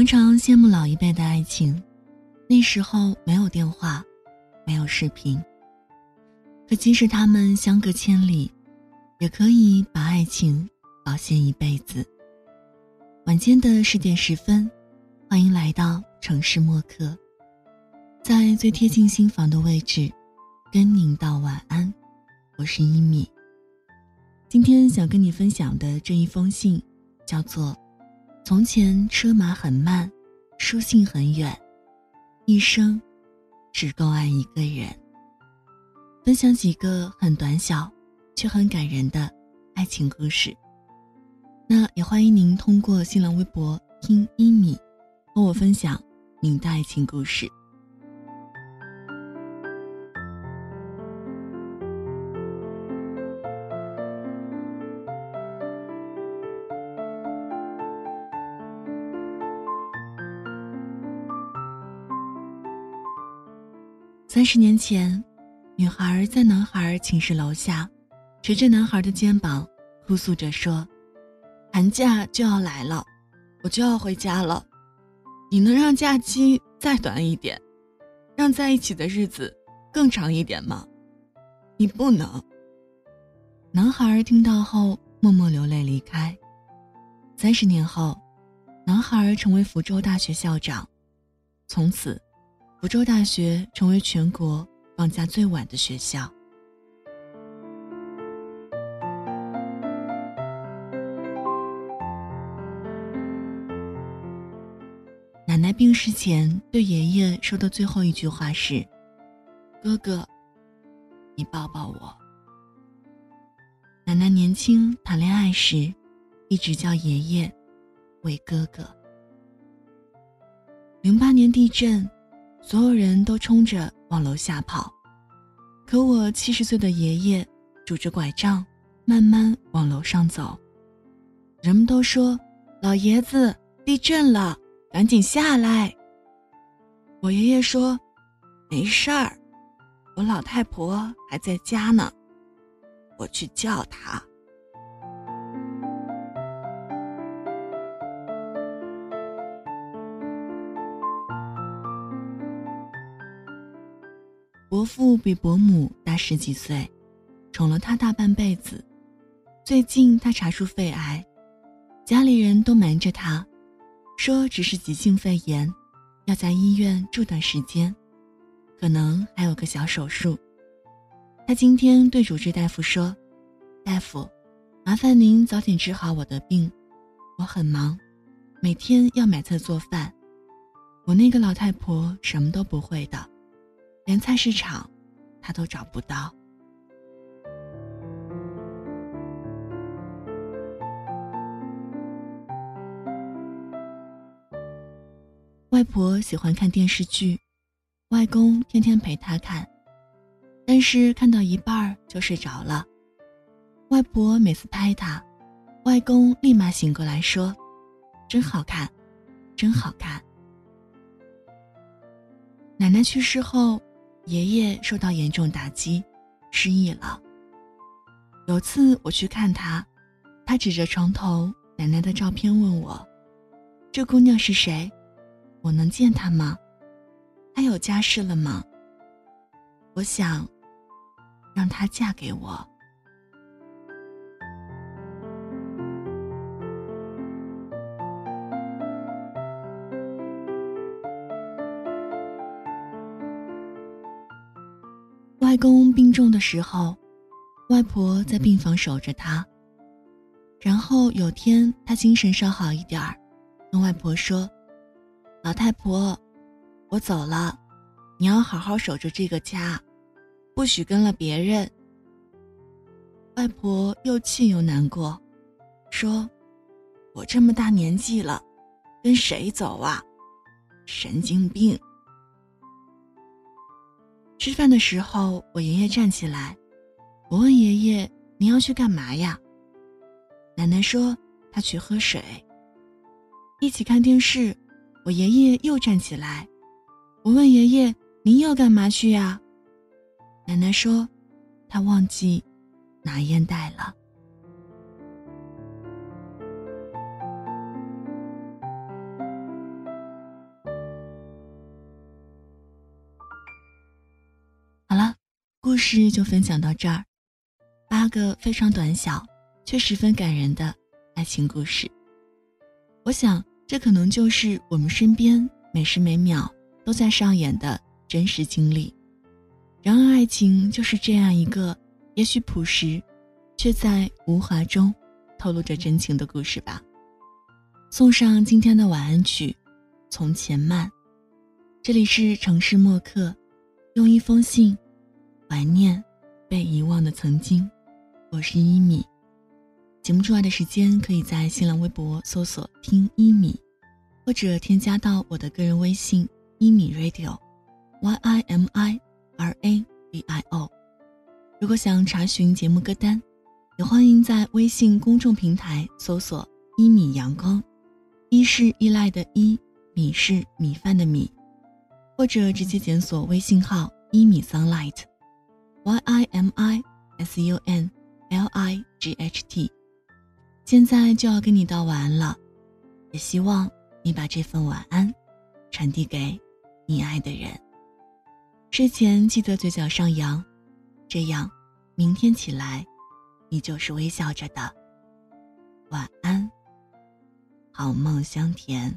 常常羡慕老一辈的爱情，那时候没有电话，没有视频。可即使他们相隔千里，也可以把爱情保鲜一辈子。晚间的十点十分，欢迎来到城市默客，在最贴近心房的位置，跟您道晚安。我是一米。今天想跟你分享的这一封信，叫做。从前车马很慢，书信很远，一生只够爱一个人。分享几个很短小却很感人的爱情故事。那也欢迎您通过新浪微博听一米，和我分享您的爱情故事。三十年前，女孩在男孩寝室楼下，捶着男孩的肩膀，哭诉着说：“寒假就要来了，我就要回家了。你能让假期再短一点，让在一起的日子更长一点吗？你不能。”男孩听到后默默流泪离开。三十年后，男孩成为福州大学校长，从此。福州大学成为全国放假最晚的学校。奶奶病逝前对爷爷说的最后一句话是：“哥哥，你抱抱我。”奶奶年轻谈恋爱时，一直叫爷爷为哥哥。零八年地震。所有人都冲着往楼下跑，可我七十岁的爷爷拄着拐杖，慢慢往楼上走。人们都说：“老爷子，地震了，赶紧下来。”我爷爷说：“没事儿，我老太婆还在家呢，我去叫她。”伯父比伯母大十几岁，宠了他大半辈子。最近他查出肺癌，家里人都瞒着他，说只是急性肺炎，要在医院住段时间，可能还有个小手术。他今天对主治大夫说：“大夫，麻烦您早点治好我的病，我很忙，每天要买菜做饭，我那个老太婆什么都不会的。”连菜市场，他都找不到。外婆喜欢看电视剧，外公天天陪她看，但是看到一半就睡着了。外婆每次拍他，外公立马醒过来说：“真好看，真好看。”奶奶去世后。爷爷受到严重打击，失忆了。有次我去看他，他指着床头奶奶的照片问我：“这姑娘是谁？我能见她吗？她有家室了吗？我想让她嫁给我。”外公病重的时候，外婆在病房守着他。然后有天他精神稍好一点儿，跟外婆说：“老太婆，我走了，你要好好守着这个家，不许跟了别人。”外婆又气又难过，说：“我这么大年纪了，跟谁走啊？神经病！”吃饭的时候，我爷爷站起来，我问爷爷：“您要去干嘛呀？”奶奶说：“他去喝水。”一起看电视，我爷爷又站起来，我问爷爷：“您要干嘛去呀？”奶奶说：“他忘记拿烟袋了。”事就分享到这儿，八个非常短小却十分感人的爱情故事。我想，这可能就是我们身边每时每秒都在上演的真实经历。然而，爱情就是这样一个也许朴实，却在无华中透露着真情的故事吧。送上今天的晚安曲《从前慢》。这里是城市默客，用一封信怀念被遗忘的曾经。我是一米。节目之外的时间，可以在新浪微博搜索“听一米”，或者添加到我的个人微信“一米 radio”，y i m i r a d i o。如果想查询节目歌单，也欢迎在微信公众平台搜索“一米阳光”，一是依赖的依，米是米饭的米。或者直接检索微信号一米 sunlight” Y I M I S U N L I G H T，现在就要跟你道晚安了，也希望你把这份晚安传递给你爱的人。睡前记得嘴角上扬，这样明天起来，你就是微笑着的。晚安，好梦香甜。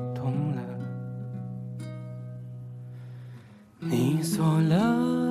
你锁